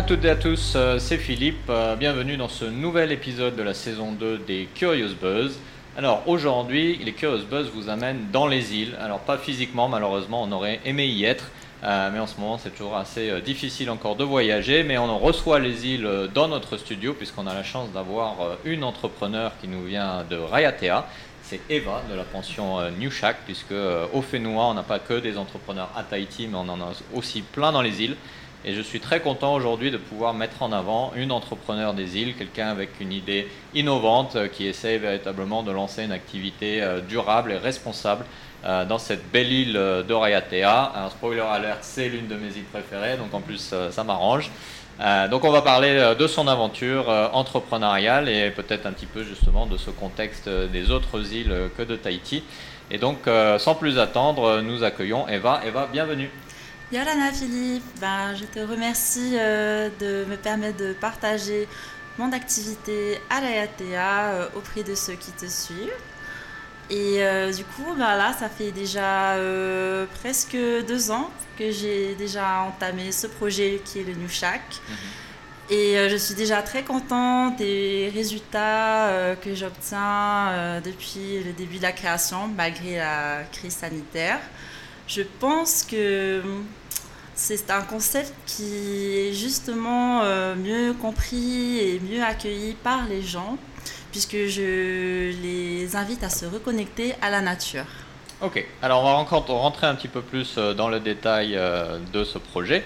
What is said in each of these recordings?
À toutes et à tous, euh, c'est Philippe. Euh, bienvenue dans ce nouvel épisode de la saison 2 des Curious Buzz. Alors aujourd'hui, les Curious Buzz vous amènent dans les îles. Alors pas physiquement, malheureusement, on aurait aimé y être. Euh, mais en ce moment, c'est toujours assez difficile encore de voyager. Mais on reçoit les îles dans notre studio, puisqu'on a la chance d'avoir une entrepreneur qui nous vient de Rayatea. C'est Eva de la pension New Shack, puisque au Fénois, on n'a pas que des entrepreneurs à Tahiti, mais on en a aussi plein dans les îles. Et je suis très content aujourd'hui de pouvoir mettre en avant une entrepreneur des îles, quelqu'un avec une idée innovante euh, qui essaie véritablement de lancer une activité euh, durable et responsable euh, dans cette belle île de Rayatea. Un spoiler alert, c'est l'une de mes îles préférées, donc en plus ça m'arrange. donc on va parler de son aventure entrepreneuriale et peut-être un petit peu justement de ce contexte des autres îles que de Tahiti. Et donc sans plus attendre, nous accueillons Eva. Eva, bienvenue. Yolana Philippe, ben, je te remercie euh, de me permettre de partager mon activité à la euh, auprès de ceux qui te suivent. Et euh, du coup, ben là, ça fait déjà presque deux ans que j'ai déjà entamé ce projet qui est le New Shack. Mhm. Et je suis déjà très contente des résultats que j'obtiens depuis le début de la création, malgré la crise sanitaire. Je pense que c'est un concept qui est justement euh, mieux compris et mieux accueilli par les gens, puisque je les invite à se reconnecter à la nature. Ok, alors on va encore rentrer un petit peu plus euh, dans le détail euh, de ce projet.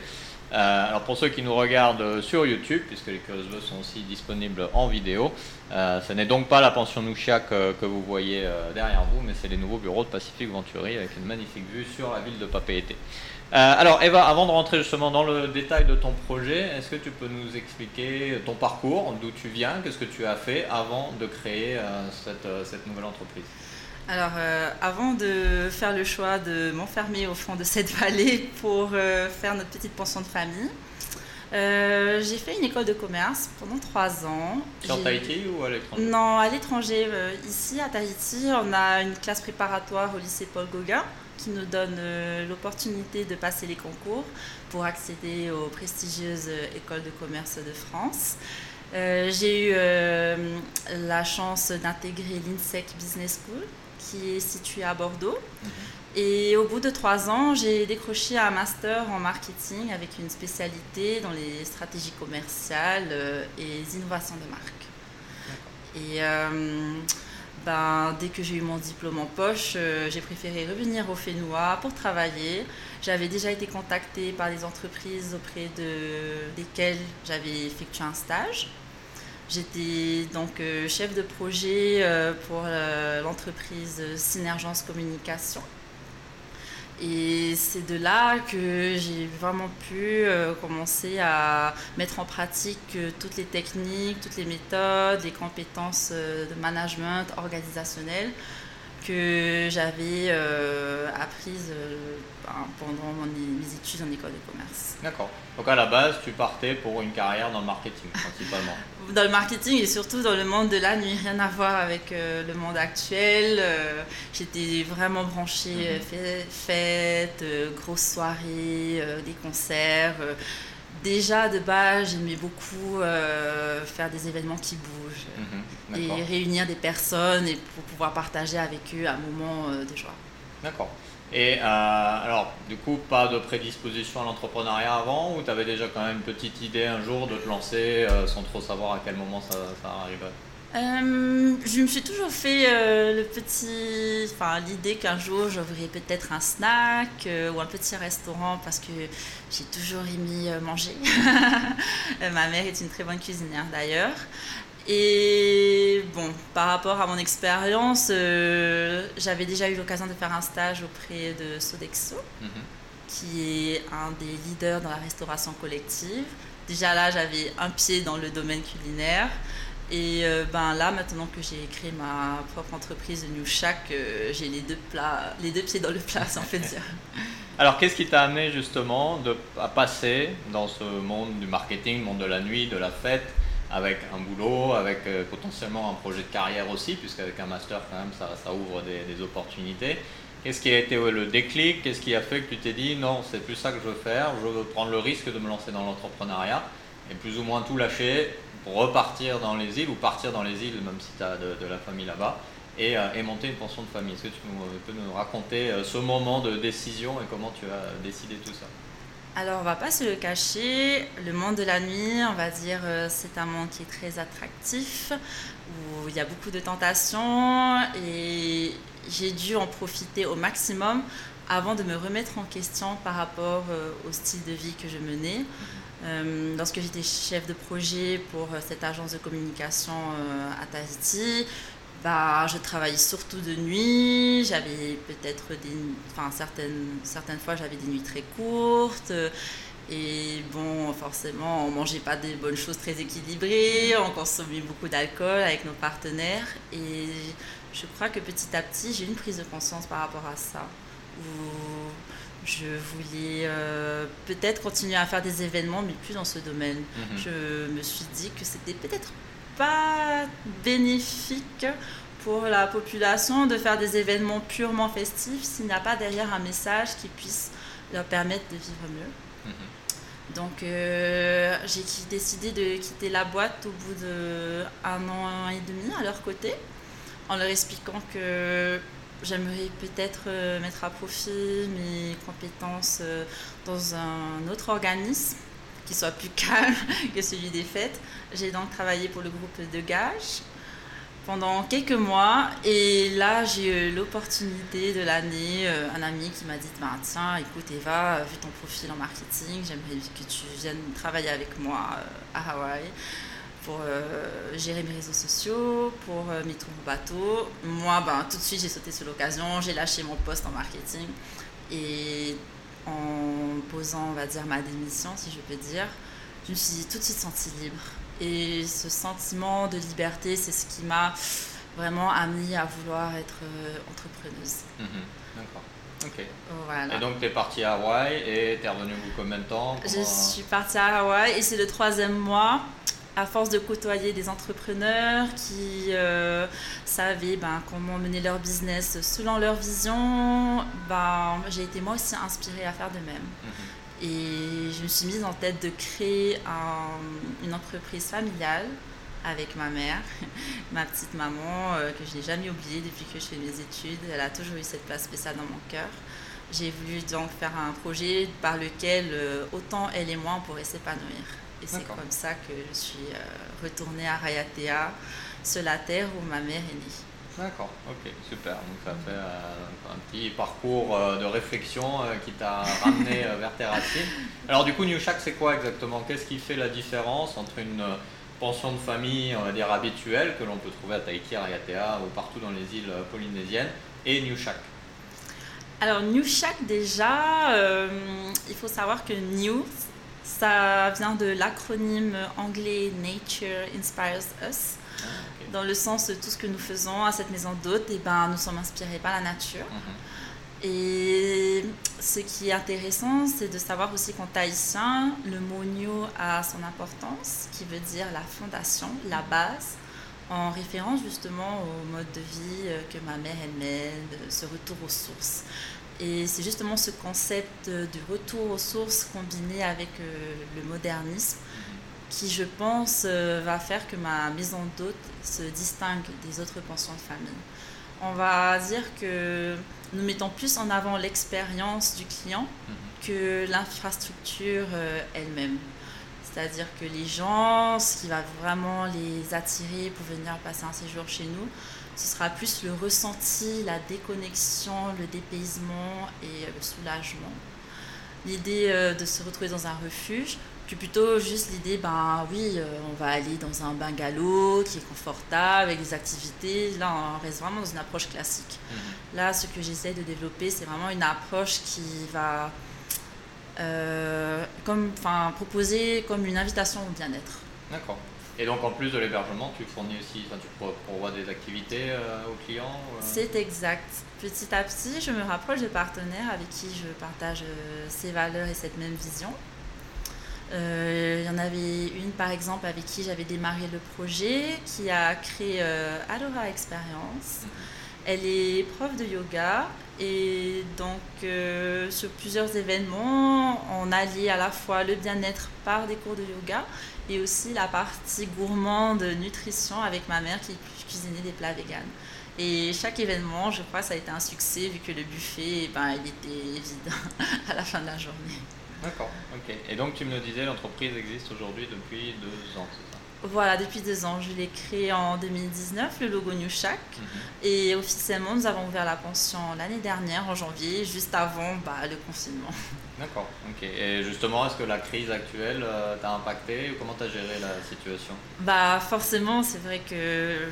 alors pour ceux qui nous regardent sur YouTube, puisque les Curious sont aussi disponibles en vidéo, ce n'est donc pas la pension Nouchiak que vous voyez derrière vous, mais c'est les nouveaux bureaux de Pacific Venturi avec une magnifique vue sur la ville de Papeete. Euh, alors Eva, avant de rentrer justement dans le détail de ton projet, est-ce que tu peux nous expliquer ton parcours, d'où tu viens, qu'est-ce que tu as fait avant de créer euh, euh, cette, nouvelle entreprise? Alors, avant de faire le choix de m'enfermer au fond de cette vallée pour faire notre petite pension de famille, j'ai fait une école de commerce pendant trois ans. Sur Tahiti ou à l'étranger? Non, à l'étranger. ici, à Tahiti, on a une classe préparatoire au lycée Paul Gauguin qui nous donne euh, l'opportunité de passer les concours pour accéder aux prestigieuses écoles de commerce de France. Euh, j'ai eu euh, la chance d'intégrer l'INSEC Business School, qui est située à Bordeaux. Mhm. Et au bout de trois ans, j'ai décroché un master en marketing avec une spécialité dans les stratégies commerciales et les innovations de marque. Et ben, dès que j'ai eu mon diplôme en poche, euh, j'ai préféré revenir au Fénois pour travailler. J'avais déjà été contactée par des entreprises auprès de, desquelles j'avais effectué un stage. J'étais donc euh, chef de projet euh, pour l'entreprise Synergence Communication. Et c'est de là que j'ai vraiment pu euh, commencer à mettre en pratique euh, toutes les techniques, toutes les méthodes, les compétences euh, de management organisationnel que j'avais euh, apprise euh, ben, pendant mes études en école de commerce. D'accord. Donc à la base, tu partais pour une carrière dans le marketing principalement. Dans le marketing et surtout dans le monde de la nuit, rien à voir avec euh, le monde actuel. J'étais vraiment branchée mhm. fêtes, grosses soirées, des concerts déjà de base, j'aimais beaucoup euh, faire des événements qui bougent mhm, et réunir des personnes et pour pouvoir partager avec eux un moment euh, de joie. D'accord. Et euh, alors, du coup, pas de prédisposition à l'entrepreneuriat avant ou tu avais déjà quand même une petite idée un jour de te lancer sans trop savoir à quel moment ça, arriverait? Euh, je me suis toujours fait euh, le petit, enfin l'idée qu'un jour j'ouvrirai peut-être un snack euh, ou un petit restaurant parce que j'ai toujours aimé manger. Ma mère est une très bonne cuisinière d'ailleurs. Et bon, par rapport à mon expérience, j'avais déjà eu l'occasion de faire un stage auprès de Sodexo, mhm. qui est un des leaders dans la restauration collective. Déjà là, j'avais un pied dans le domaine culinaire. Et euh, ben là, maintenant que j'ai créé ma propre entreprise de New Shack, euh, j'ai les deux, plats, les deux pieds dans le plat, sans fait dire. Alors, qu'est-ce qui t'a amené justement de, à passer dans ce monde du marketing, monde de la nuit, de la fête, avec un boulot, avec euh, potentiellement un projet de carrière aussi, puisqu'avec un master, quand même, ça, ouvre des, opportunités. Qu'est-ce qui a été le déclic? Qu'est-ce qui a fait que tu t'es dit non, c'est plus ça que je veux faire, je veux prendre le risque de me lancer dans l'entrepreneuriat et plus ou moins tout lâcher repartir dans les îles ou partir dans les îles, même si tu as de, la famille là-bas, et, et, monter une pension de famille? Est-ce que tu peux nous raconter ce moment de décision et comment tu as décidé tout ça? Alors, on va pas se le cacher, le monde de la nuit, on va dire, euh, c'est un monde qui est très attractif, où il y a beaucoup de tentations, et j'ai dû en profiter au maximum avant de me remettre en question par rapport euh, au style de vie que je menais. Euh, lorsque j'étais chef de projet pour cette agence de communication à Tahiti, bah, je travaillais surtout de nuit. J'avais peut-être des. Enfin, certaines, certaines fois, j'avais des nuits très courtes. Et bon, forcément, on mangeait pas des bonnes choses très équilibrées. On consommait beaucoup d'alcool avec nos partenaires. Et je crois que petit à petit, j'ai une prise de conscience par rapport à ça. Où je voulais euh, peut-être continuer à faire des événements, mais plus dans ce domaine. Mhm. Je me suis dit que c'était peut-être pas bénéfique pour la population de faire des événements purement festifs s'il n'y a pas derrière un message qui puisse leur permettre de vivre mieux. Mhm. Donc euh, j'ai décidé de quitter la boîte au bout d'un an et demi à leur côté, en leur expliquant que j'aimerais peut-être euh, mettre à profit mes compétences euh, dans un autre organisme qui soit plus calme que celui des fêtes. J'ai donc travaillé pour le groupe de Gage pendant quelques mois et là j'ai eu l'opportunité de l'année, euh, un ami qui m'a dit bah, tiens écoute Eva, vu ton profil en marketing, j'aimerais que tu viennes travailler avec moi euh, à Hawaï pour euh, gérer mes réseaux sociaux, pour mes tours au bateau. Moi, ben, tout de suite, j'ai sauté sur l'occasion, j'ai lâché mon poste en marketing et en posant, on va dire, ma démission, si je peux dire, je me suis tout de suite sentie libre. Et ce sentiment de liberté, c'est ce qui m'a vraiment amené à vouloir être euh, entrepreneuse. Mhm. D'accord. Ok. Et donc, tu es partie à Hawaï et tu es revenue combien de temps? Je suis partie à Hawaï et c'est le troisième mois à force de côtoyer des entrepreneurs qui euh, savaient ben, comment mener leur business selon leur vision, ben, j'ai été moi aussi inspirée à faire de même. Mhm. Et je me suis mise en tête de créer une entreprise familiale avec ma mère, ma petite maman, euh, que je n'ai jamais oubliée depuis que je fais mes études. Elle a toujours eu cette place spéciale dans mon cœur. J'ai voulu donc faire un projet par lequel euh, autant elle et moi on pourrait s'épanouir. Et c'est comme ça que je suis euh, retournée à Rayatea, sur la terre où ma mère est née. D'accord, ok, super. Donc ça fait euh, un petit parcours euh, de réflexion qui t'a ramené vers tes racines. Alors du coup, New Shack, c'est quoi exactement? Qu'est-ce qui fait la différence entre une pension de famille, on va dire habituelle, que l'on peut trouver à Tahiti, à Rayatea ou partout dans les îles polynésiennes, et New Shack alors, New Shack, déjà, il faut savoir que New, ça vient de l'acronyme anglais Nature Inspires Us. Ah, Dans le sens de tout ce que nous faisons à cette maison d'hôte, et eh ben, nous sommes inspirés par la nature. Mhm. Et ce qui est intéressant, c'est de savoir aussi qu'en tahitien, le mot New a son importance, qui veut dire la fondation, la base, en référence justement au mode de vie que ma mère elle mène, ce retour aux sources. Et c'est justement ce concept du retour aux sources combiné avec euh, le modernisme qui, je pense, euh, va faire que ma maison d'hôte se distingue des autres pensions de famille. On va dire que nous mettons plus en avant l'expérience du client que l'infrastructure euh, elle-même. C'est-à-dire que les gens, ce qui va vraiment les attirer pour venir passer un séjour chez nous, ce sera plus le ressenti, la déconnexion, le dépaysement et le soulagement. L'idée euh, de se retrouver dans un refuge, puis plutôt juste l'idée, ben oui, euh, on va aller dans un bungalow qui est confortable, avec des activités. Là, on reste vraiment dans une approche classique. Mhm. Là, ce que j'essaie de développer, c'est vraiment une approche qui va euh, comme, proposer comme une invitation au bien-être. D'accord. Et donc en plus de l'hébergement, tu fournis aussi, enfin, tu pourvois des activités euh, aux clients euh? C'est exact. Petit à petit, je me rapproche de partenaires avec qui je partage euh, ces valeurs et cette même vision. Il y en avait une par exemple avec qui j'avais démarré le projet, qui a créé Alora Experience. Elle est prof de yoga et donc sur plusieurs événements, on allie à la fois le bien-être par des cours de yoga et aussi la partie gourmande, nutrition avec ma mère qui cuisinait des plats véganes. Et chaque événement, je crois, ça a été un succès vu que le buffet, ben, il était vide à la fin de la journée. D'accord, ok. Et donc tu me disais, l'entreprise existe aujourd'hui depuis deux ans, voilà, depuis deux ans. Je l'ai créé en 2019, le logo New Shack. Mhm. Et officiellement, nous avons ouvert la pension l'année dernière, en janvier, juste avant bah, le confinement. D'accord, ok. Et justement, est-ce que la crise actuelle euh, t'a impacté ou comment t'as géré la situation? Bah forcément, c'est vrai que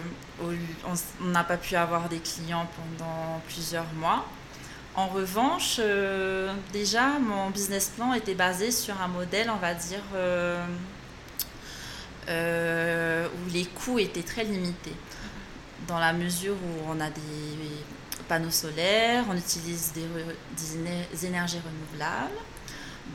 on n'a pas pu avoir des clients pendant plusieurs mois. En revanche, euh, déjà, mon business plan était basé sur un modèle, on va dire, euh, euh, où les coûts étaient très limités. Dans la mesure où on a des panneaux solaires, on utilise des, énergies renouvelables.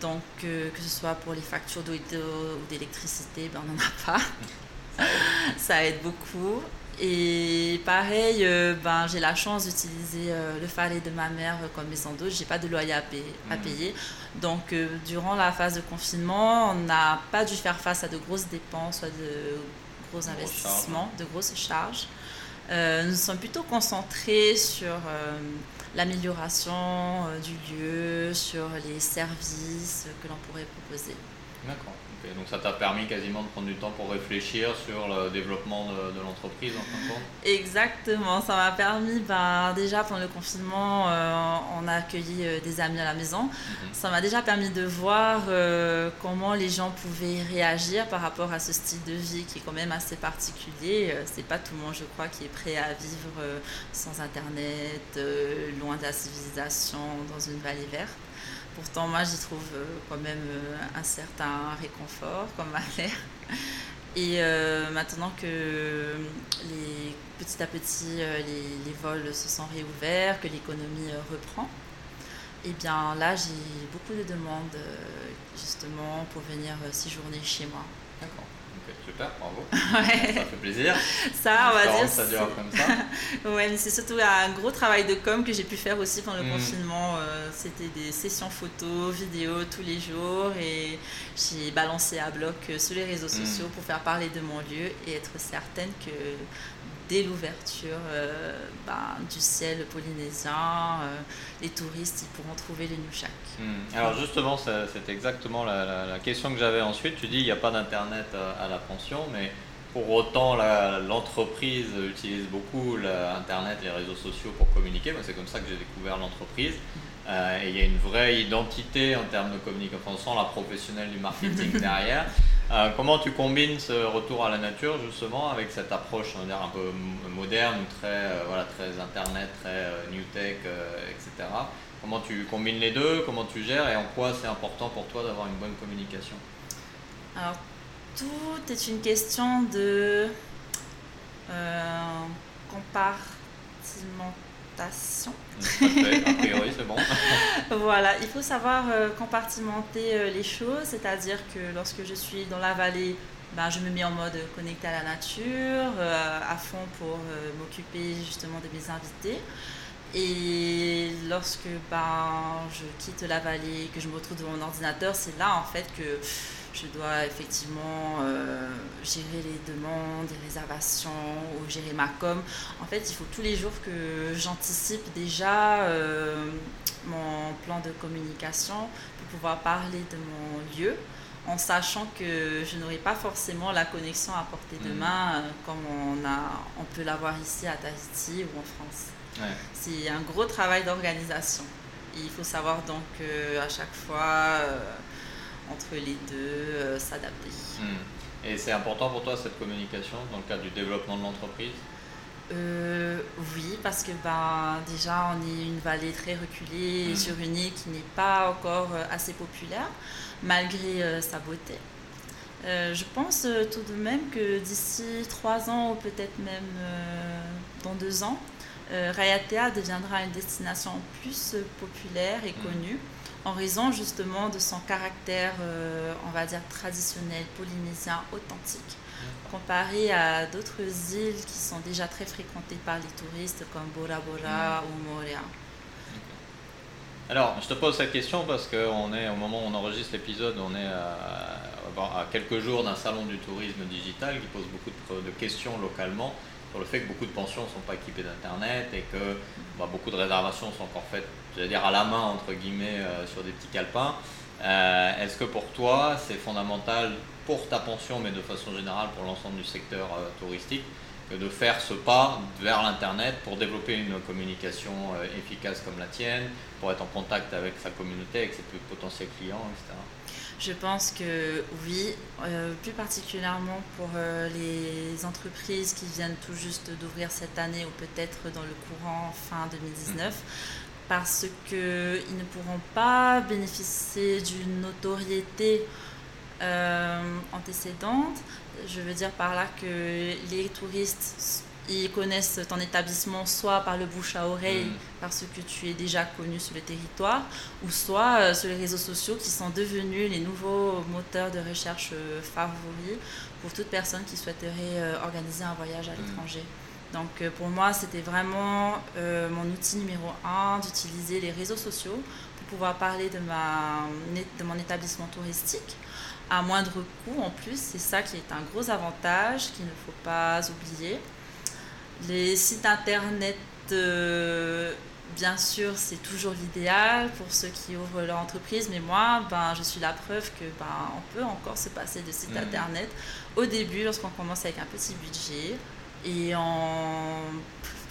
Donc, que ce soit pour les factures d'eau ou d'électricité, ben, on n'en a pas. Ça aide beaucoup. Et pareil, euh, ben, j'ai la chance d'utiliser euh, le farlet de ma mère comme maison d'eau. J'ai pas de loyer à, mmh. payer. Donc, euh, durant la phase de confinement, on n'a pas dû faire face à de grosses dépenses, soit de gros investissements, de grosses charges. nous sommes plutôt concentrés sur l'amélioration du lieu, sur les services que l'on pourrait proposer. D'accord donc ça t'a permis quasiment de prendre du temps pour réfléchir sur le développement de, l'entreprise en fin de compte? Exactement, ça m'a permis, ben, déjà pendant le confinement, euh, on a accueilli euh, des amis à la maison. Mhm. Ça m'a déjà permis de voir euh, comment les gens pouvaient réagir par rapport à ce style de vie qui est quand même assez particulier. C'est pas tout le monde, je crois, qui est prêt à vivre sans Internet, loin de la civilisation, dans une vallée verte. Pourtant, moi, j'y trouve euh, quand même euh, un certain réconfort, comme ma mère. Et euh, maintenant que petit à petit les, vols se sont réouverts, que l'économie reprend, et eh bien là j'ai beaucoup de demandes justement pour venir séjourner chez moi. D'accord super, bravo. Ça fait plaisir. Ça, on va dire. Ça dure comme ça. ouais, mais c'est surtout un gros travail de com que j'ai pu faire aussi pendant le mm. confinement. Euh, c'était des sessions photos, vidéos tous les jours et j'ai balancé à bloc euh, sur les réseaux mm. sociaux pour faire parler de mon lieu et être certaine que dès l'ouverture euh, ben, du ciel polynésien, euh, les touristes ils pourront trouver le Nushak. Hmm. Alors justement, c'est exactement la, question que j'avais ensuite. Tu dis il n'y a pas d'internet à, la pension, mais pour autant l'entreprise utilise beaucoup l'internet, les réseaux sociaux pour communiquer. C'est comme ça que j'ai découvert l'entreprise. Euh, et il y a une vraie identité en termes de communication, sans la professionnelle du marketing derrière. Euh, comment tu combines ce retour à la nature justement avec cette approche on va dire, un peu moderne très, euh, voilà, très internet, très new tech, etc. Comment tu combines les deux Comment tu gères et en quoi c'est important pour toi d'avoir une bonne communication? Alors tout est une question de compartiment c'est bon. voilà, il faut savoir euh, compartimenter euh, les choses, c'est-à-dire que lorsque je suis dans la vallée, ben, je me mets en mode connecté à la nature, euh, à fond pour m'occuper justement de mes invités. Et lorsque ben, je quitte la vallée, que je me retrouve devant mon ordinateur, c'est là en fait que je dois effectivement euh, gérer les demandes, les réservations ou gérer ma com. En fait, il faut tous les jours que j'anticipe déjà euh, mon plan de communication pour pouvoir parler de mon lieu en sachant que je n'aurai pas forcément la connexion à portée de mm. main euh, comme on, a, on peut l'avoir ici à Tahiti ou en France. C'est un gros travail d'organisation. Il faut savoir donc à chaque fois entre les deux, euh, s'adapter. Hmm. Et c'est important pour toi cette communication dans le cadre du développement de l'entreprise? Euh, oui, parce que ben, déjà on est une vallée très reculée hmm. sur une île qui n'est pas encore euh, assez populaire, malgré sa beauté. je pense tout de même que d'ici trois ans ou peut-être même dans deux ans, Rayatea deviendra une destination plus populaire et mm. connue en raison justement de son caractère, on va dire, traditionnel, polynésien, authentique comparé à d'autres îles qui sont déjà très fréquentées par les touristes comme Bora Bora ou Moria. Alors, je te pose cette question parce qu'on est au moment où on enregistre l'épisode, on est à, quelques jours d'un salon du tourisme digital qui pose beaucoup de, questions localement sur le fait que beaucoup de pensions ne sont pas équipées d'internet et que bah, beaucoup de réservations sont encore faites, j'allais dire à la main entre guillemets, euh, sur des petits calepins. Euh, est-ce que pour toi c'est fondamental pour ta pension, mais de façon générale pour l'ensemble du secteur euh, touristique, que de faire ce pas vers l'Internet pour développer une communication efficace comme la tienne, pour être en contact avec sa communauté, avec ses potentiels clients, etc. Je pense que oui, euh, plus particulièrement pour les entreprises qui viennent tout juste d'ouvrir cette année ou peut-être dans le courant fin 2019. Mmh. Parce qu'ils ne pourront pas bénéficier d'une notoriété euh, antécédente. Je veux dire par là que les touristes ils connaissent ton établissement soit par le bouche à oreille, mm. parce que tu es déjà connu sur le territoire, ou soit euh, sur les réseaux sociaux qui sont devenus les nouveaux moteurs de recherche euh, favoris pour toute personne qui souhaiterait organiser un voyage à mm. l'étranger. Donc pour moi, c'était vraiment mon outil numéro un d'utiliser les réseaux sociaux pour pouvoir parler de, ma, de mon établissement touristique à moindre coût en plus. C'est ça qui est un gros avantage qu'il ne faut pas oublier. Les sites internet, euh, bien sûr, c'est toujours l'idéal pour ceux qui ouvrent leur entreprise, mais moi, ben, je suis la preuve que ben, on peut encore se passer de site mmh. internet au début lorsqu'on commence avec un petit budget et en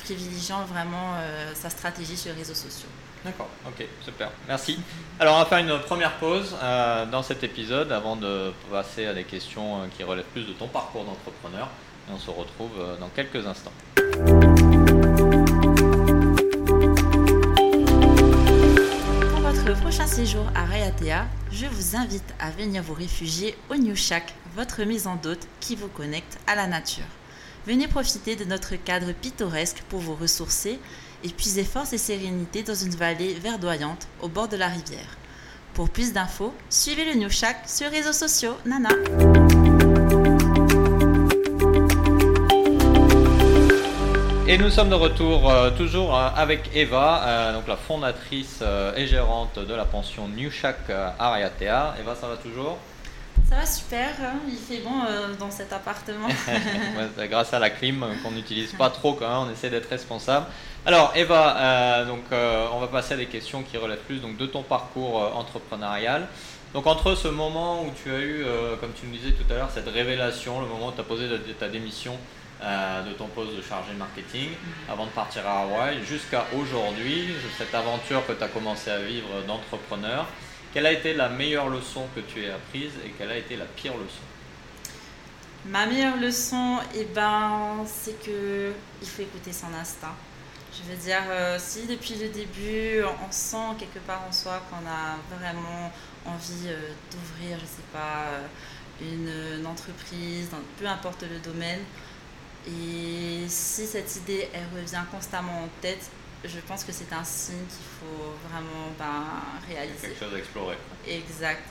privilégiant vraiment euh, sa stratégie sur les réseaux sociaux. D'accord, ok, super, merci. Alors on va faire une première pause euh, dans cet épisode avant de passer à des questions qui relèvent plus de ton parcours d'entrepreneur. Et on se retrouve euh, dans quelques instants. Pour votre prochain séjour à Rayatea, je vous invite à venir vous réfugier au New Shack, votre maison d'hôte qui vous connecte à la nature. Venez profiter de notre cadre pittoresque pour vous ressourcer et puiser force et sérénité dans une vallée verdoyante au bord de la rivière. Pour plus d'infos, suivez le New Shack sur les réseaux sociaux. Nana. Et nous sommes de retour euh, toujours euh, avec Eva, euh, donc la fondatrice et gérante de la pension New Shack Ariatea. Eva, ça va toujours? Ça va super, hein. il fait bon dans cet appartement. grâce à la clim qu'on n'utilise pas trop quand même, on essaie d'être responsable. Alors Eva, euh, donc, euh, on va passer à des questions qui relèvent plus donc, de ton parcours euh, entrepreneurial. Donc entre ce moment où tu as eu, comme tu me disais tout à l'heure, cette révélation, le moment où tu as posé ta démission de ton poste de chargé marketing avant de partir à Hawaï, jusqu'à aujourd'hui, cette aventure que tu as commencé à vivre d'entrepreneur, quelle a été la meilleure leçon que tu aies apprise et quelle a été la pire leçon? Ma meilleure leçon, eh ben, c'est que il faut écouter son instinct. Je veux dire, euh, si depuis le début, on sent quelque part en soi qu'on a vraiment envie euh, d'ouvrir, je sais pas, euh, une, entreprise, peu importe le domaine, et si cette idée, elle revient constamment en tête, je pense que c'est un signe qu'il faut vraiment ben, réaliser. Quelque chose à explorer. Exact.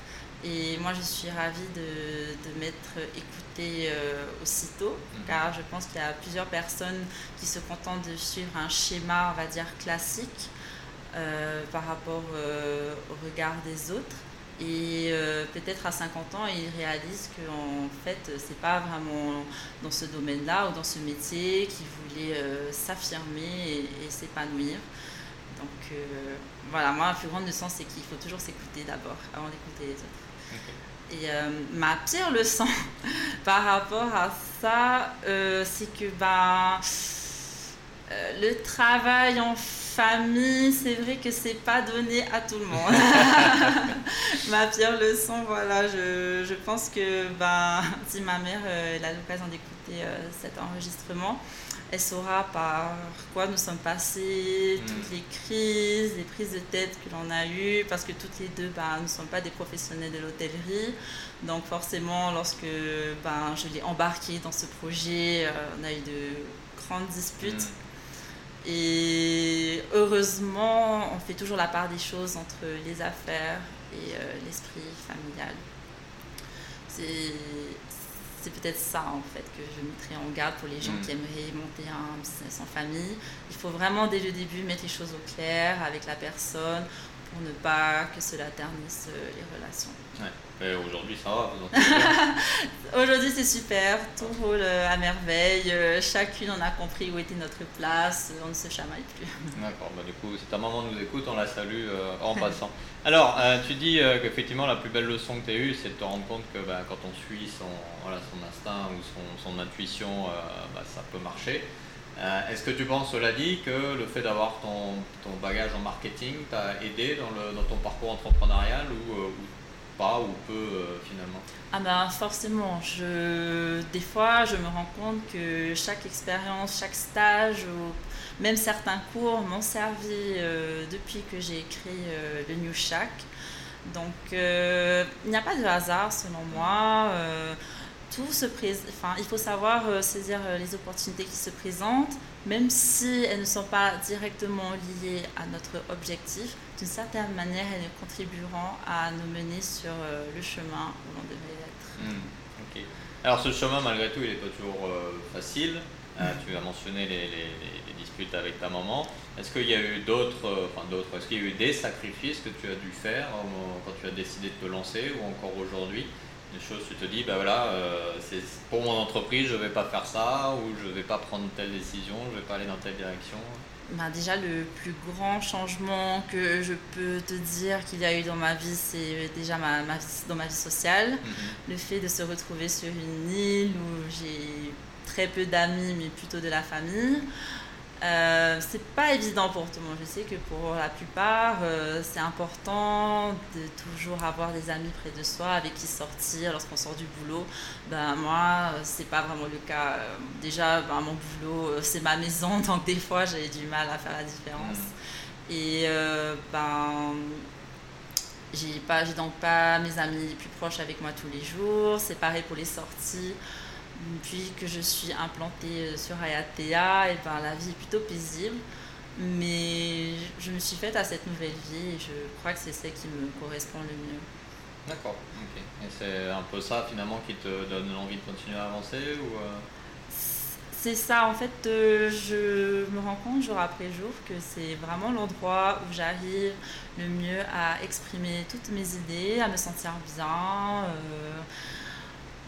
Et moi, je suis ravie de, de m'être écoutée euh, aussitôt, mhm. car je pense qu'il y a plusieurs personnes qui se contentent de suivre un schéma, on va dire, classique euh, par rapport euh, au regard des autres. Et peut-être à 50 ans, ils réalisent qu'en fait, c'est pas vraiment dans ce domaine-là ou dans ce métier qu'ils voulaient s'affirmer et, s'épanouir. Donc voilà, moi, la plus grande leçon, c'est qu'il faut toujours s'écouter d'abord avant d'écouter les autres. Et euh, ma pire leçon par rapport à ça, euh, c'est que ben, euh, le travail en famille, c'est vrai que c'est pas donné à tout le monde. ma pire leçon, voilà, je, je pense que ben, si ma mère a l'occasion d'écouter cet enregistrement, elle saura par quoi nous sommes passés, mm. toutes les crises, les prises de tête que l'on a eues, parce que toutes les deux, ben, nous ne sommes pas des professionnels de l'hôtellerie. Donc forcément, lorsque ben, je l'ai embarqué dans ce projet, euh, on a eu de grandes disputes. Mm. Et heureusement, on fait toujours la part des choses entre les affaires et l'esprit familial. C'est peut-être ça en fait que je mettrais en garde pour les gens mm. qui aimeraient monter un business en famille. Il faut vraiment dès le début mettre les choses au clair avec la personne pour ne pas que cela ternisse les relations. Aujourd'hui, ça va. Aujourd'hui, c'est super. Tout roule euh, à merveille. Euh, chacune en a compris où était notre place. On ne se chamaille plus. D'accord. Bah, du coup, si ta maman nous écoute, on la salue euh, en passant. Alors, tu dis qu'effectivement, la plus belle leçon que tu as eue, c'est de te rendre compte que bah, quand on suit son, voilà, son instinct ou son, son intuition, bah, ça peut marcher. Est-ce que tu penses, cela dit, que le fait d'avoir ton, ton, bagage en marketing t'a aidé dans, le, dans, ton parcours entrepreneurial ou, pas ou peu euh, finalement Ah ben forcément, je, des fois je me rends compte que chaque expérience, chaque stage ou même certains cours m'ont servi euh, depuis que j'ai écrit euh, le New Shack. Donc il n'y a pas de hasard selon moi. tout se enfin, il faut savoir saisir les opportunités qui se présentent, même si elles ne sont pas directement liées à notre objectif d'une certaine manière, elles contribueront à nous mener sur euh, le chemin où l'on devrait être. Hmm, Alors ce chemin, malgré tout, il n'est pas toujours euh, facile. Euh, hmm. tu as mentionné les, disputes avec ta maman. Est-ce qu'il y a eu d'autres, enfin d'autres, est-ce qu'il y a eu des sacrifices que tu as dû faire quand tu as décidé de te lancer ou encore aujourd'hui Des choses, tu te dis, ben voilà, c'est pour mon entreprise, je ne vais pas faire ça ou je ne vais pas prendre telle décision, je ne vais pas aller dans telle direction? Bah, déjà, le plus grand changement que je peux te dire qu'il y a eu dans ma vie, c'est déjà ma, ma, dans ma vie sociale. Mhm. Le fait de se retrouver sur une île où j'ai très peu d'amis, mais plutôt de la famille. Euh, c'est pas évident pour tout le monde. Je sais que pour la plupart, euh, c'est important de toujours avoir des amis près de soi avec qui sortir lorsqu'on sort du boulot. Ben, moi, c'est pas vraiment le cas. Déjà, ben, mon boulot, euh, c'est ma maison, donc des fois, j'ai du mal à faire la différence. Mm. Et ben, j'ai pas, j'ai donc pas mes amis les plus proches avec moi tous les jours. C'est pareil pour les sorties. Puis que je suis implantée euh, sur Ayatea, et ben la vie est plutôt paisible. Mais je me suis faite à cette nouvelle vie et je crois que c'est celle qui me correspond le mieux. D'accord, ok. Et c'est un peu ça finalement qui te donne l'envie de continuer à avancer ou euh? C'est ça, en fait, euh, je me rends compte jour après jour que c'est vraiment l'endroit où j'arrive le mieux à exprimer toutes mes idées, à me sentir bien.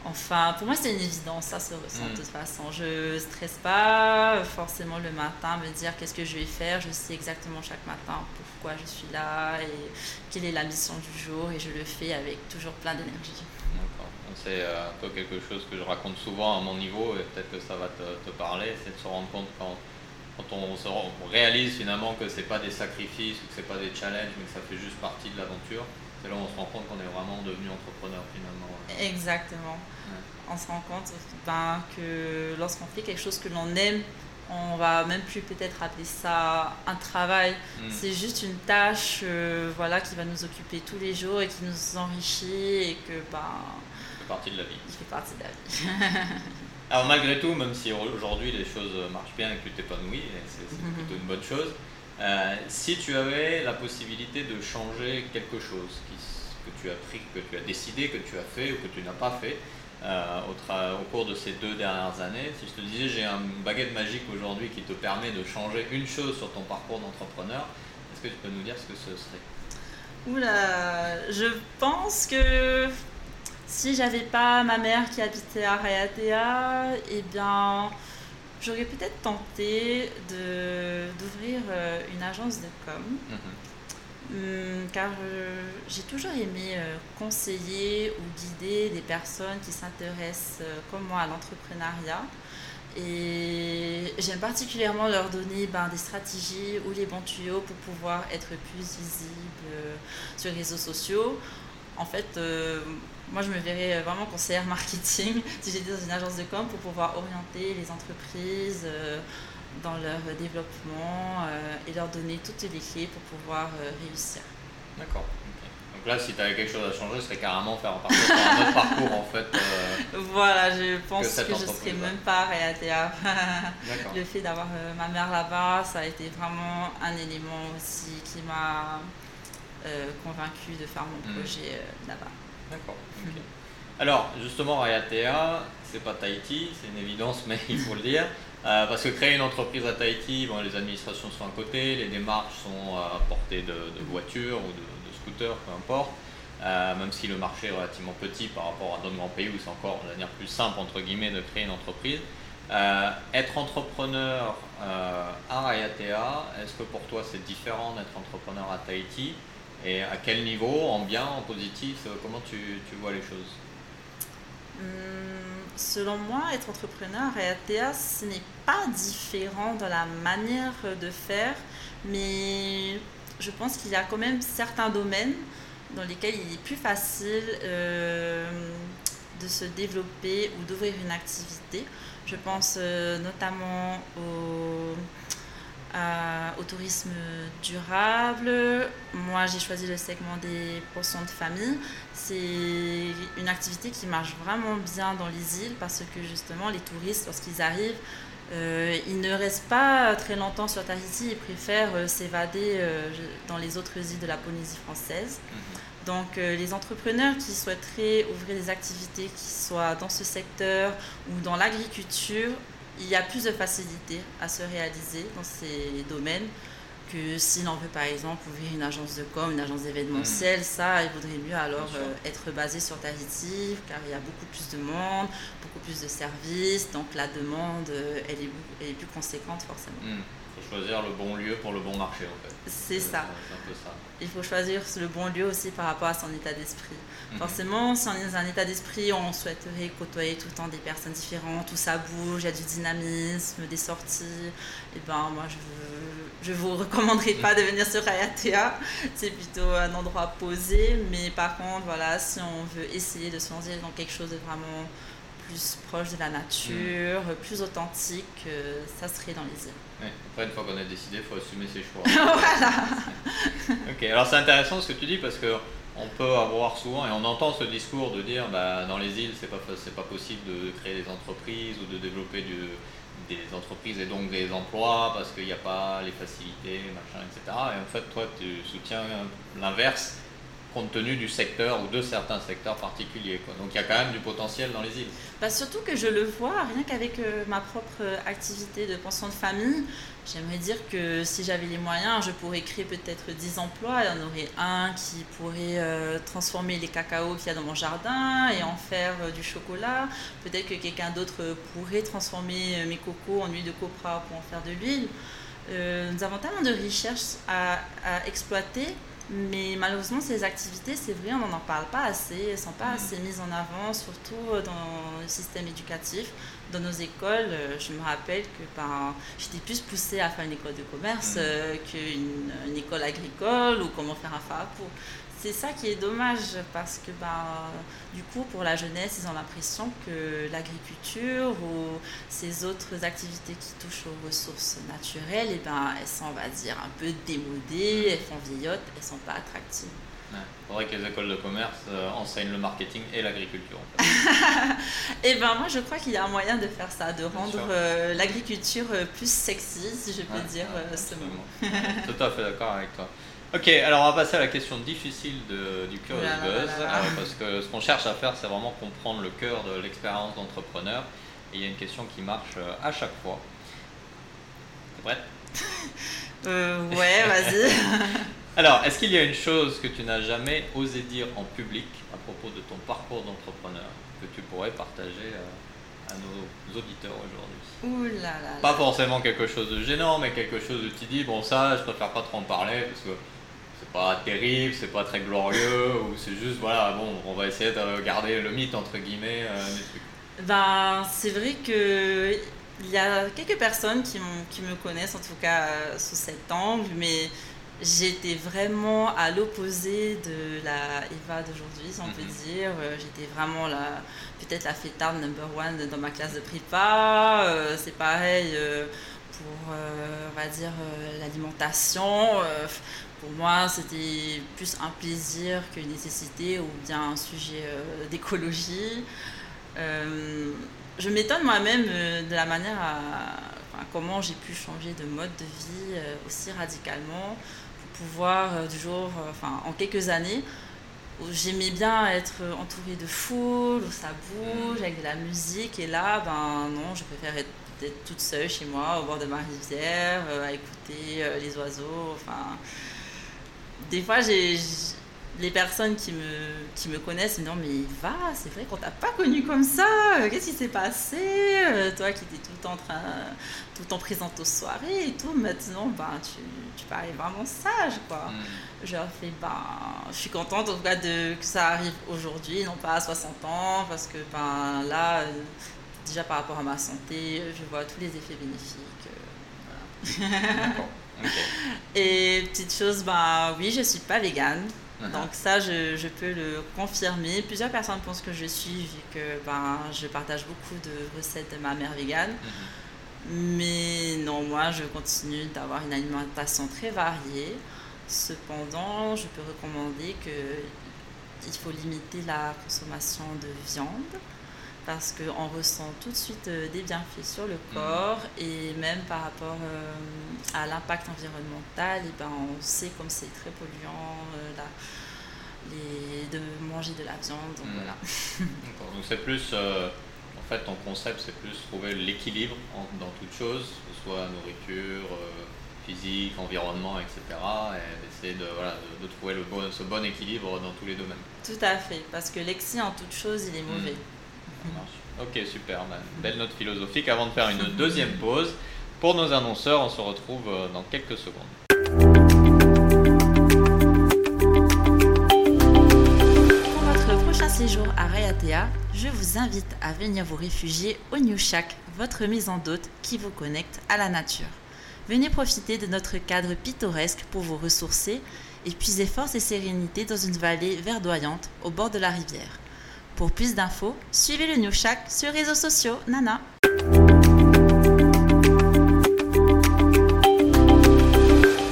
Enfin, pour moi, c'est une évidence, ça se ressent de mm. toute façon. Je stresse pas forcément le matin, me dire qu'est-ce que je vais faire. Je sais exactement chaque matin pourquoi je suis là et quelle est la mission du jour et je le fais avec toujours plein d'énergie. D'accord. C'est euh, quelque chose que je raconte souvent à mon niveau et peut-être que ça va te, parler, c'est de se rendre compte quand, quand on, réalise finalement que c'est pas des sacrifices ou que c'est pas des challenges, mais que ça fait juste partie de l'aventure c'est là où on se rend compte qu'on est vraiment devenu entrepreneur finalement. Exactement. On se rend compte ben, que lorsqu'on fait quelque chose que l'on aime, on va même plus peut-être appeler ça un travail. Hmm. C'est juste une tâche euh, voilà, qui va nous occuper tous les jours et qui nous enrichit et que ben, fait partie de la vie. Fait partie de la vie. Alors malgré tout, même si aujourd'hui les choses marchent bien et que tu t'épanouis, c'est plutôt une bonne chose, euh, si tu avais la possibilité de changer quelque chose que tu as pris, que tu as décidé, que tu as fait ou que tu n'as pas fait euh, au, cours de ces deux dernières années, si je te disais j'ai un baguette magique aujourd'hui qui te permet de changer une chose sur ton parcours d'entrepreneur, est-ce que tu peux nous dire ce que ce serait? Oula, je pense que si j'avais pas ma mère qui habitait à Rayatea, eh bien J'aurais peut-être tenté d'ouvrir euh, une agence de com. Mhm. Hum, car euh, j'ai toujours aimé euh, conseiller ou guider des personnes qui s'intéressent comme moi à l'entrepreneuriat. Et j'aime particulièrement leur donner ben, des stratégies ou les bons tuyaux pour pouvoir être plus visible sur les réseaux sociaux. En fait, moi, je me verrais vraiment conseillère marketing si j'étais dans une agence de com pour pouvoir orienter les entreprises euh, dans leur développement euh, et leur donner toutes les clés pour pouvoir euh, réussir. D'accord. Donc là, si tu avais quelque chose à changer, ce serait carrément faire un, un autre parcours en fait. Euh, voilà, je pense que, je ne serais même pas à Le fait d'avoir euh, ma mère là-bas, ça a été vraiment un élément aussi qui m'a euh, convaincu de faire mon hmm. projet là-bas. D'accord. Alors, justement, Ayatea, c'est pas Tahiti, c'est une évidence, mais il faut le dire. Parce que créer une entreprise à Tahiti, bon, les administrations sont à côté, les démarches sont à portée de, de voitures ou de, peu importe. Euh, même si le marché est relativement petit par rapport à d'autres grands pays où c'est encore de manière plus simple entre guillemets de créer une entreprise. Euh, être entrepreneur euh, à Rayatea, est-ce que pour toi c'est différent d'être entrepreneur à Tahiti? Et à quel niveau, en bien, en positif, comment tu, tu vois les choses? Hum, Selon moi, être entrepreneur à Rayatea, ce n'est pas différent dans la manière de faire, mais je pense qu'il y a quand même certains domaines dans lesquels il est plus facile euh, de se développer ou d'ouvrir une activité. Je pense euh, notamment au, au, tourisme durable. Moi, j'ai choisi le segment des pensions de famille. C'est une activité qui marche vraiment bien dans les îles parce que justement, les touristes, lorsqu'ils arrivent, euh, ils ne restent pas très longtemps sur Tahiti, ils préfèrent euh, s'évader euh, dans les autres îles de la Polynésie française. Mhm. Donc les entrepreneurs qui souhaiteraient ouvrir des activités qui soient dans ce secteur ou dans l'agriculture, il y a plus de facilité à se réaliser dans ces domaines que si l'on veut par exemple ouvrir une agence de com, une agence d'événementiel, mm. ça, il vaudrait mieux alors euh, être basé sur Tahiti, car il y a beaucoup plus de monde, beaucoup plus de services, donc la demande, euh, elle, est, elle est plus conséquente forcément. Il mm. faut choisir le bon lieu pour le bon marché en fait. C'est ça. ça. Il faut choisir le bon lieu aussi par rapport à son état d'esprit. Forcément, si on est dans un état d'esprit, on souhaiterait côtoyer tout le temps des personnes différentes, tout ça bouge, il y a du dynamisme, des sorties. Et ben moi je je vous recommanderais pas de venir sur Ayatea. C'est plutôt un endroit posé. Mais par contre, voilà, si on veut essayer de se lancer dans quelque chose de vraiment plus proche de la nature, mm. plus authentique, euh, ça serait dans les îles. Après, une fois qu'on a décidé, il faut assumer ses choix. voilà. ok, alors c'est intéressant ce que tu dis parce que on peut avoir souvent, et on entend ce discours de dire bah, dans les îles, c'est pas, pas possible de créer des entreprises ou de développer des entreprises et donc des emplois parce qu'il n'y a pas les facilités, machin, etc. Et en fait, toi, tu soutiens l'inverse compte tenu du secteur ou de certains secteurs particuliers. Donc il y a quand même du potentiel dans les îles. Bah, surtout que je le vois, rien qu'avec euh, ma propre activité de pension de famille, j'aimerais dire que si j'avais les moyens, je pourrais créer peut-être 10 emplois. Il y en aurait un qui pourrait euh, transformer les cacaos qu'il y a dans mon jardin et en faire euh, du chocolat. Peut-être que quelqu'un d'autre pourrait transformer mes cocos en huile de copra pour en faire de l'huile. nous avons tellement de recherches à exploiter mais malheureusement, ces activités, c'est vrai, on n'en parle pas assez, elles ne sont pas mm. assez mises en avant, surtout dans le système éducatif. Dans nos écoles, euh, je me rappelle que ben, j'étais plus poussée à faire une école de commerce mm. euh, qu'une une école agricole ou comment faire un phare c'est ça qui est dommage parce que ben, du coup pour la jeunesse ils ont l'impression que l'agriculture ou ces autres activités qui touchent aux ressources naturelles et eh ben, elles sont on va dire un peu démodées, elles font vieillottes, elles sont pas attractives. Il faudrait que les écoles de commerce euh, enseignent le marketing et l'agriculture. et eh ben moi je crois qu'il y a un moyen de faire ça, de rendre euh, l'agriculture euh, plus sexy, si je peux dire ce mot. Tout à fait d'accord avec toi. Ok, alors on va passer à la question difficile du Curious Buzz, euh, parce que ce qu'on cherche à faire, c'est vraiment comprendre le cœur de l'expérience d'entrepreneur. Et il y a une question qui marche euh, à chaque fois. T'es prête? Euh, Ouais, vas-y. alors, est-ce qu'il y a une chose que tu n'as jamais osé dire en public à propos de ton parcours d'entrepreneur que tu pourrais partager à nos auditeurs aujourd'hui? Ouh là là. Pas forcément quelque chose de gênant, mais quelque chose de tu dis, bon ça, je préfère pas trop en parler parce que pas terrible, c'est pas très glorieux, ou c'est juste, voilà, bon, on va essayer de garder le mythe, entre guillemets, euh, Ben, c'est vrai que il y a quelques personnes qui, qui me connaissent, en tout cas euh, sous cet angle, mais j'étais vraiment à l'opposé de la Eva d'aujourd'hui, si on peut mhm. dire. Euh, j'étais vraiment la, peut-être la fêtarde number one dans ma classe de prépa. c'est pareil pour, on va dire, l'alimentation. Pour moi, c'était plus un plaisir qu'une nécessité ou bien un sujet d'écologie. je m'étonne moi-même de la manière à, comment j'ai pu changer de mode de vie aussi radicalement pour pouvoir du jour, en quelques années, j'aimais bien être entourée de foule, où ça bouge, avec de la musique. Et là, ben non, je préfère être, toute seule chez moi, au bord de ma rivière, euh, à écouter euh, les oiseaux. Enfin, des fois, j'ai les personnes qui me, qui me connaissent me disent mais va, c'est vrai qu'on t'a pas connu comme ça, euh, qu'est-ce qui s'est passé? Toi qui étais tout le temps en train, tout le temps présente aux soirées et tout, maintenant ben, tu, tu parais vraiment sage quoi. Mm. Je leur fais ben, je suis contente en tout cas de, que ça arrive aujourd'hui, non pas à 60 ans, parce que ben, là, euh, déjà par rapport à ma santé, je vois tous les effets bénéfiques. Euh, et petite chose, ben oui, je suis pas végane. Uh-huh. Donc ça, je, je, peux le confirmer. Plusieurs personnes pensent que je suis, vu que ben, je partage beaucoup de recettes de ma mère végane. Uh-huh. Mais non, moi, je continue d'avoir une alimentation très variée. Cependant, je peux recommander qu'il faut limiter la consommation de viande parce qu'on ressent tout de suite euh, des bienfaits sur le mm. corps et même par rapport euh, à l'impact environnemental, et ben on sait comme c'est très polluant euh, les, de manger de la viande. Donc mm. voilà. donc c'est plus, en fait ton concept c'est plus trouver l'équilibre dans toute chose, que ce soit nourriture, physique, environnement, etc. Et d'essayer de, voilà, de, trouver le bon, ce bon équilibre dans tous les domaines. Tout à fait, parce que l'excès en toute chose, il est mauvais. Mm. Ok, super. Belle note philosophique. Avant de faire une deuxième pause, pour nos annonceurs, on se retrouve euh, dans quelques secondes. Pour votre prochain séjour à Rayatea, je vous invite à venir vous réfugier au New Shack, votre maison d'hôte qui vous connecte à la nature. Venez profiter de notre cadre pittoresque pour vous ressourcer et puiser force et sérénité dans une vallée verdoyante au bord de la rivière. Pour plus d'infos, suivez le New Shack sur les réseaux sociaux. Nana.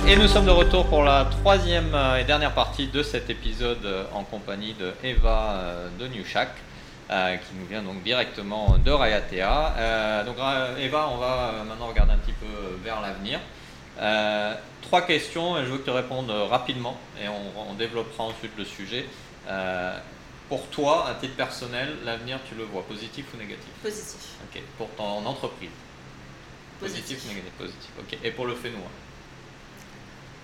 Et nous sommes de retour pour la troisième euh, et dernière partie de cet épisode euh, en compagnie de Eva euh, de New Shack, qui nous vient donc directement de Rayatea. donc Eva, on va maintenant regarder un petit peu vers l'avenir. trois questions et je veux que tu répondes rapidement et on développera ensuite le sujet. Pour toi, à titre personnel, l'avenir, tu le vois positif ou négatif Positif. Ok. Pour ton entreprise Positif, ou négatif? Positif. Ok. Et pour le Fénois?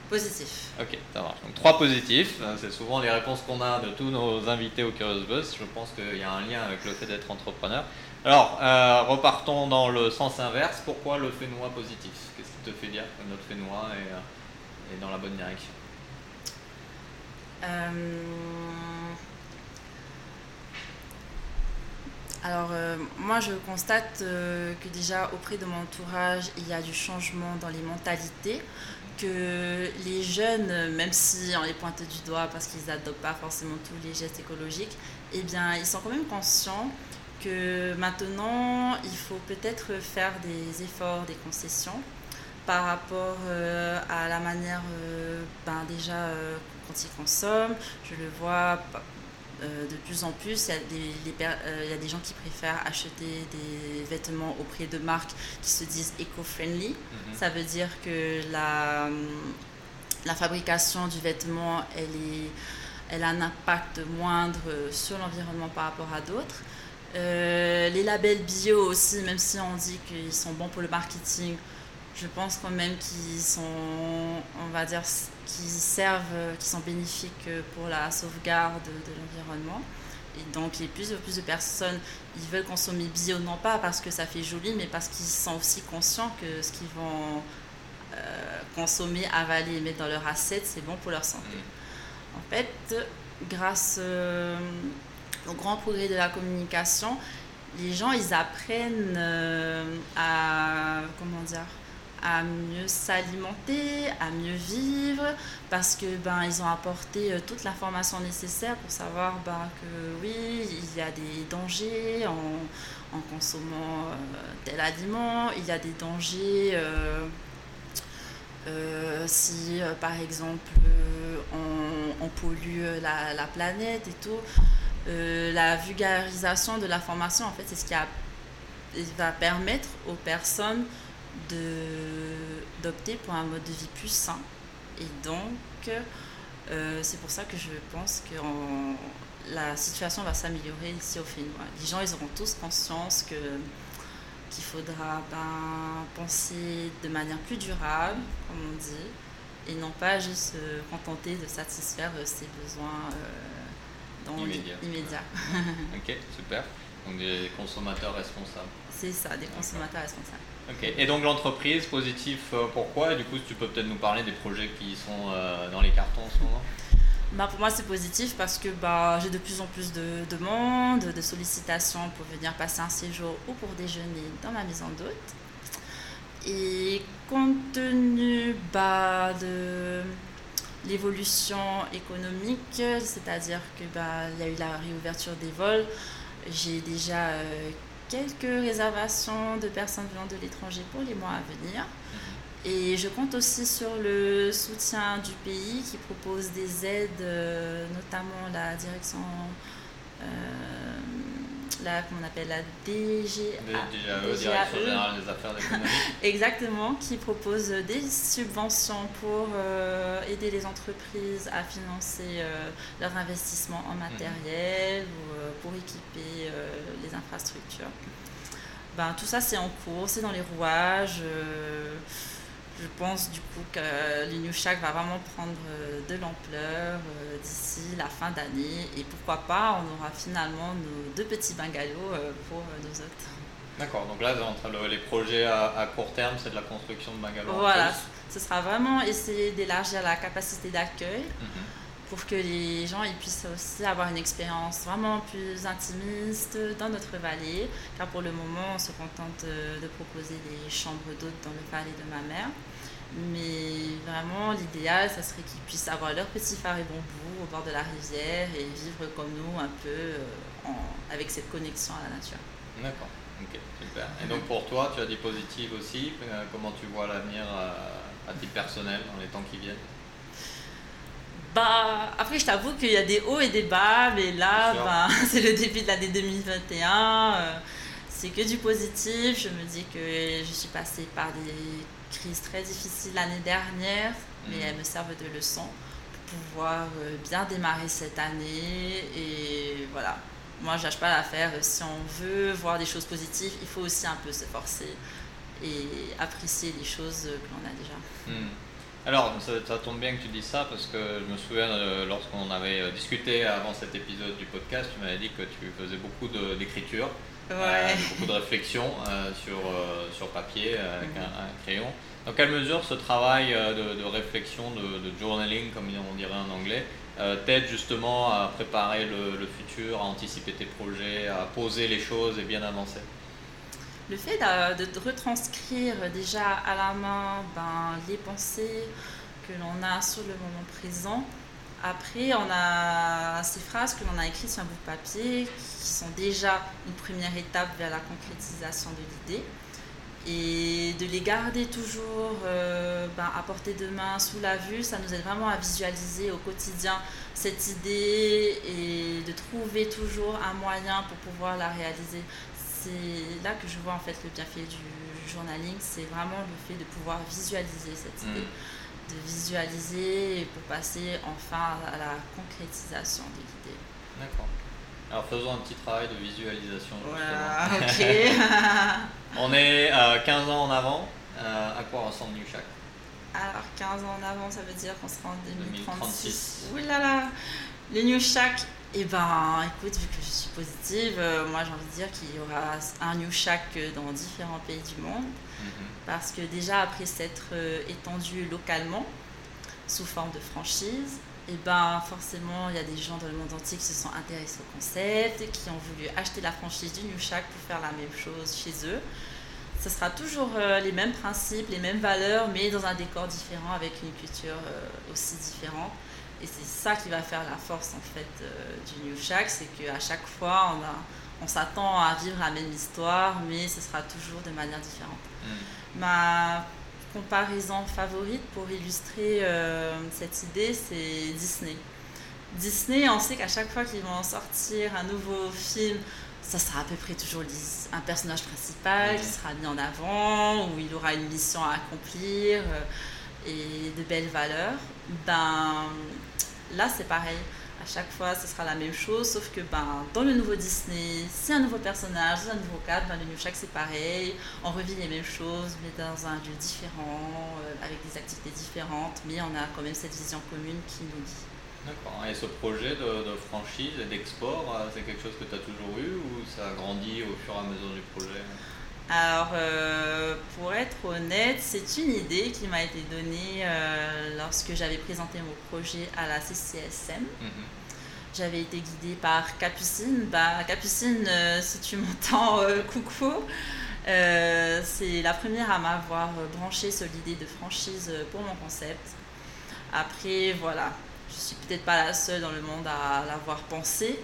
Positif. Ok, ça marche. Donc trois positifs, hein, c'est souvent les réponses qu'on a de tous nos invités au Curious Buzz. Je pense qu'il y a un lien avec le fait d'être entrepreneur. Alors, euh, repartons dans le sens inverse. Pourquoi le Fénois positif? Qu'est-ce qui te fait dire que notre Fénois est, euh, est dans la bonne direction? Euh... Alors euh, moi je constate euh, que déjà auprès de mon entourage il y a du changement dans les mentalités, que les jeunes, même si on les pointe du doigt parce qu'ils n'adoptent pas forcément tous les gestes écologiques, eh bien ils sont quand même conscients que maintenant il faut peut-être faire des efforts, des concessions par rapport euh, à la manière ben déjà quand ils consomment. Je le vois euh, de plus en plus, il y, a des, euh, il y, a des, gens qui préfèrent acheter des vêtements auprès de marques qui se disent éco-friendly. Mhm. Ça veut dire que la, la fabrication du vêtement, elle, est, elle a un impact moindre sur l'environnement par rapport à d'autres. Euh, les labels bio aussi, même si on dit qu'ils sont bons pour le marketing, je pense quand même qu'ils sont, on va dire, qui servent, qui sont bénéfiques pour la sauvegarde de l'environnement. Et donc, les plus et plus de personnes, ils veulent consommer bio, non pas parce que ça fait joli, mais parce qu'ils sont aussi conscients que ce qu'ils vont euh, consommer, avaler et mettre dans leur assiette, c'est bon pour leur santé. Mm. En fait, grâce euh, au grand progrès de la communication, les gens, ils apprennent euh, à, comment dire, à mieux s'alimenter, à mieux vivre, parce que ben ils ont apporté euh, toute l'information nécessaire pour savoir ben, que oui, il y a des dangers en, en consommant euh, tel aliment, il y a des dangers euh, si par exemple on, pollue la, la, planète et tout. la vulgarisation de l'information, en fait, c'est ce qui va permettre aux personnes d'opter pour un mode de vie plus sain. Et donc, euh, c'est pour ça que je pense que la situation va s'améliorer ici au Fénois. Les gens, ils auront tous conscience que qu'il faudra ben, penser de manière plus durable, comme on dit, et non pas juste se contenter de satisfaire ses besoins euh, dans ok, super. Donc des consommateurs responsables. C'est ça, des consommateurs responsables. Et donc l'entreprise, positif, euh, pourquoi? Du coup, tu peux peut-être nous parler des projets qui sont euh, dans les cartons en ce moment? Bah, Pour moi, c'est positif parce que bah, j'ai de plus en plus de demandes, de sollicitations pour venir passer un séjour ou pour déjeuner dans ma maison d'hôte. Et compte tenu bah, de l'évolution économique, c'est-à-dire qu'il bah, y a eu la réouverture des vols, j'ai déjà euh, quelques réservations de personnes venant de l'étranger pour les mois à venir. Mhm. Et je compte aussi sur le soutien du pays qui propose des aides, euh, notamment la direction euh, la, comment on appelle la DG, DGAE, Direction Générale des Affaires d'économie. Exactement, qui propose des subventions pour euh, aider les entreprises à financer euh, leurs investissements en matériel ou euh, pour équiper les infrastructures. Ben, tout ça, c'est en cours, c'est dans les rouages je pense du coup que le Shack va vraiment prendre euh, de l'ampleur euh, d'ici la fin d'année et pourquoi pas on aura finalement nos deux petits bungalows euh, pour nos hôtes. D'accord, donc là les projets à, court terme c'est de la construction de bungalows. Voilà, ce sera vraiment essayer d'élargir la capacité d'accueil. Mhm. Pour que les gens puissent aussi avoir une expérience vraiment plus intimiste dans notre vallée, car pour le moment on se contente de proposer des chambres d'hôtes dans le vallée de ma mère. Mais vraiment, l'idéal, ça serait qu'ils puissent avoir leur petit phare et bambou au bord de la rivière et vivre comme nous, un peu euh, avec cette connexion à la nature. D'accord, ok, super. Et donc pour toi, tu as des positives aussi. Euh, comment tu vois l'avenir à, à titre personnel dans les temps qui viennent? Bah, après, je t'avoue qu'il y a des hauts et des bas, mais là, bah, c'est le début de l'année 2021. Euh, c'est que du positif. Je me dis que je suis passée par des crise très difficile l'année dernière, mais mhm. elles me servent de leçon pour pouvoir euh, bien démarrer cette année. Et voilà, moi, je lâche pas l'affaire. Si on veut voir des choses positives, il faut aussi un peu se forcer et apprécier les choses que l'on a déjà. Mhm. Alors, ça, tombe bien que tu dis ça parce que je me souviens euh, lorsqu'on avait euh, discuté avant cet épisode du podcast, tu m'avais dit que tu faisais beaucoup d'écriture. Euh, beaucoup de réflexion euh, sur, sur papier avec mhm. un, crayon. Dans quelle mesure ce travail de, réflexion, de, journaling, comme on dirait en anglais, t'aide justement à préparer le, futur, à anticiper tes projets, à poser les choses et bien avancer? Le fait de, retranscrire déjà à la main ben, les pensées que l'on a sur le moment présent, après, on a ces phrases que l'on a écrites sur un bout de papier qui sont déjà une première étape vers la concrétisation de l'idée. Et de les garder toujours euh, ben, à portée de main, sous la vue, ça nous aide vraiment à visualiser au quotidien cette idée et de trouver toujours un moyen pour pouvoir la réaliser. C'est là que je vois en fait le bienfait du journaling, c'est vraiment le fait de pouvoir visualiser cette idée. Mm de visualiser pour passer enfin à la concrétisation de l'idée. D'accord. Alors faisons un petit travail de visualisation. Voilà, ok. On est à 15 ans en avant. Euh, à quoi ressemble New Shack Alors 15 ans en avant, ça veut dire qu'on sera en 2036. 2036. Ouh là là Le New Shack, eh ben écoute, vu que je suis positive, euh, moi j'ai envie de dire qu'il y aura un New Shack dans différents pays du monde. Mhm. Parce que déjà, après s'être euh, étendu localement, sous forme de franchise, et eh ben forcément, il y a des gens dans le monde entier qui se sont intéressés au concept, qui ont voulu acheter la franchise du New Shack pour faire la même chose chez eux. Ce sera toujours euh, les mêmes principes, les mêmes valeurs, mais dans un décor différent, avec une culture euh, aussi différente. Et c'est ça qui va faire la force en fait du New Shack, c'est qu'à chaque fois on, a, on s'attend à vivre la même histoire, mais ce sera toujours de manière différente. Mm. Ma comparaison favorite pour illustrer cette idée, c'est Disney. Disney, on sait qu'à chaque fois qu'ils vont sortir un nouveau film, ça sera à peu près toujours un personnage principal qui sera mis en avant, où il aura une mission à accomplir euh, et de belles valeurs. Ben, là, c'est pareil. À chaque fois, ce sera la même chose, sauf que ben, dans le nouveau Disney, c'est un nouveau personnage, c'est un nouveau cadre. Dans le New Shack, c'est pareil. On revit les mêmes choses, mais dans un lieu différent, euh, avec des activités différentes, mais on a quand même cette vision commune qui nous dit D'accord. Et ce projet de, franchise et d'export, euh, c'est quelque chose que tu as ça a grandi au fur et à mesure du projet alors, euh, pour être honnête, c'est une idée qui m'a été donnée euh, lorsque j'avais présenté mon projet à la CCSM. Mhm. J'avais été guidée par Capucine. Bah, Capucine, si tu m'entends, coucou. c'est la première à m'avoir branché sur l'idée de franchise pour mon concept. Après, voilà, je suis peut-être pas la seule dans le monde à l'avoir pensé,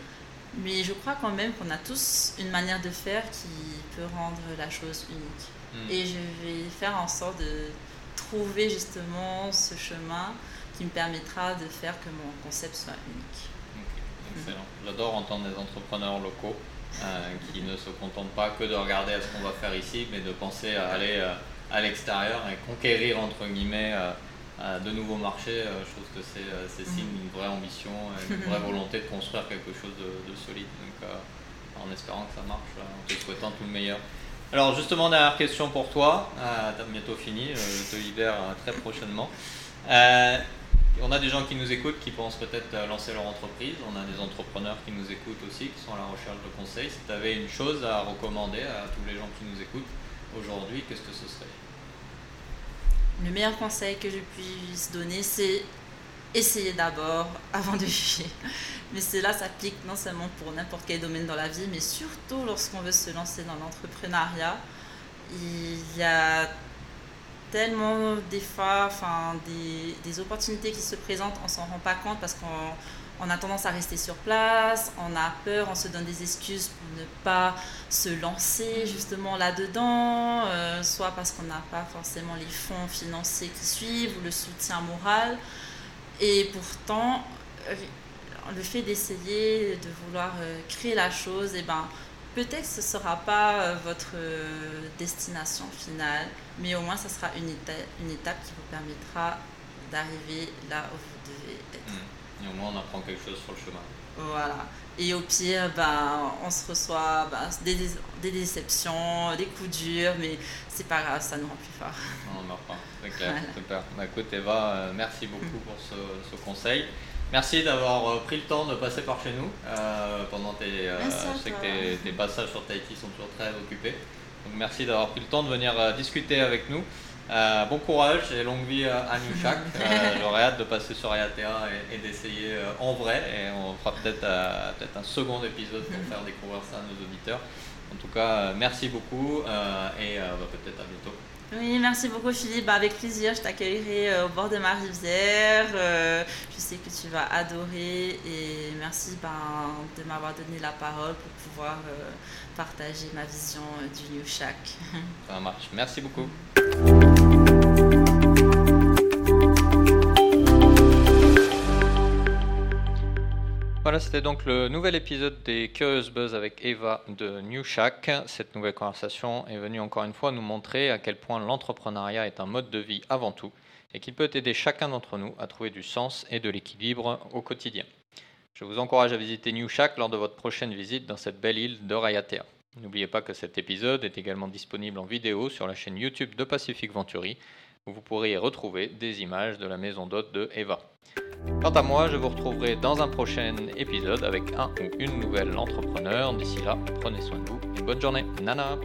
mais je crois quand même qu'on a tous une manière de faire qui peut rendre la chose unique. Hmm. Et je vais faire en sorte de trouver justement ce chemin qui me permettra de faire que mon concept soit unique. Excellent. J'adore entendre des entrepreneurs locaux euh, qui ne se contentent pas que de regarder à ce qu'on va faire ici, mais de penser à aller euh, à l'extérieur et conquérir entre guillemets euh, de nouveaux marchés, euh, je trouve que c'est euh, signe d'une vraie ambition, une vraie volonté de construire quelque chose de, solide. Donc, euh, en espérant que ça marche, en te souhaitant tout le meilleur. Alors justement, dernière question pour toi. tu as bientôt fini, je te libère très prochainement. on a des gens qui nous écoutent qui pensent peut-être lancer leur entreprise. On a des entrepreneurs qui nous écoutent aussi, qui sont à la recherche de conseils. Si tu avais une chose à recommander à tous les gens qui nous écoutent aujourd'hui, qu'est-ce que ce serait? Le meilleur conseil que je puisse donner, c'est essayer d'abord avant de juger. Mais cela s'applique non seulement pour n'importe quel domaine dans la vie, mais surtout lorsqu'on veut se lancer dans l'entrepreneuriat. Il y a tellement des fois, enfin, des, des opportunités qui se présentent, on s'en rend pas compte parce qu'on on a tendance à rester sur place, on a peur, on se donne des excuses pour ne pas se lancer justement là-dedans, euh, soit parce qu'on n'a pas forcément les fonds financiers qui suivent ou le soutien moral. Et pourtant, euh, le fait d'essayer de vouloir euh, créer la chose, eh ben, peut-être ce ne sera pas votre destination finale, mais au moins ce sera une une étape qui vous permettra d'arriver là où vous devez être. Et au moins, on apprend quelque chose sur le chemin. Voilà. Et au pire, ben, on se reçoit ben, des, des, déceptions, des coups durs, mais c'est pas grave, ça nous rend plus fort. On en c'est clair, super. Bah, écoute Eva, euh, merci beaucoup pour ce, ce conseil. Merci d'avoir euh, pris le temps de passer par chez nous euh, pendant tes. Euh, je sais que tes, tes, passages sur Tahiti sont toujours très occupés. Donc merci d'avoir pris le temps de venir discuter avec nous. Euh, bon courage et longue vie à Newchak. Euh, J'aurais hâte de passer sur Ayatea et, d'essayer euh, en vrai. Et on fera peut-être peut un second épisode pour faire découvrir ça à nos auditeurs. En tout cas, merci beaucoup et bah, peut-être à bientôt. Oui, merci beaucoup Philippe. Bah, avec plaisir, je t'accueillerai au bord de ma rivière. je sais que tu vas adorer et merci bah, de m'avoir donné la parole pour pouvoir partager ma vision du New Shack. Ça marche. Merci beaucoup. Voilà, c'était donc le nouvel épisode des Curious Buzz avec Eva de New Shack. Cette nouvelle conversation est venue encore une fois nous montrer à quel point l'entrepreneuriat est un mode de vie avant tout et qu'il peut aider chacun d'entre nous à trouver du sens et de l'équilibre au quotidien. Je vous encourage à visiter New Shack lors de votre prochaine visite dans cette belle île de Rayatea. N'oubliez pas que cet épisode est également disponible en vidéo sur la chaîne YouTube de Pacific Venturi, vous pourrez y retrouver des images de la maison d'hôte de Eva. Quant à moi, je vous retrouverai dans un prochain épisode avec un ou une nouvelle entrepreneur. D'ici là, prenez soin de vous et bonne journée. Nana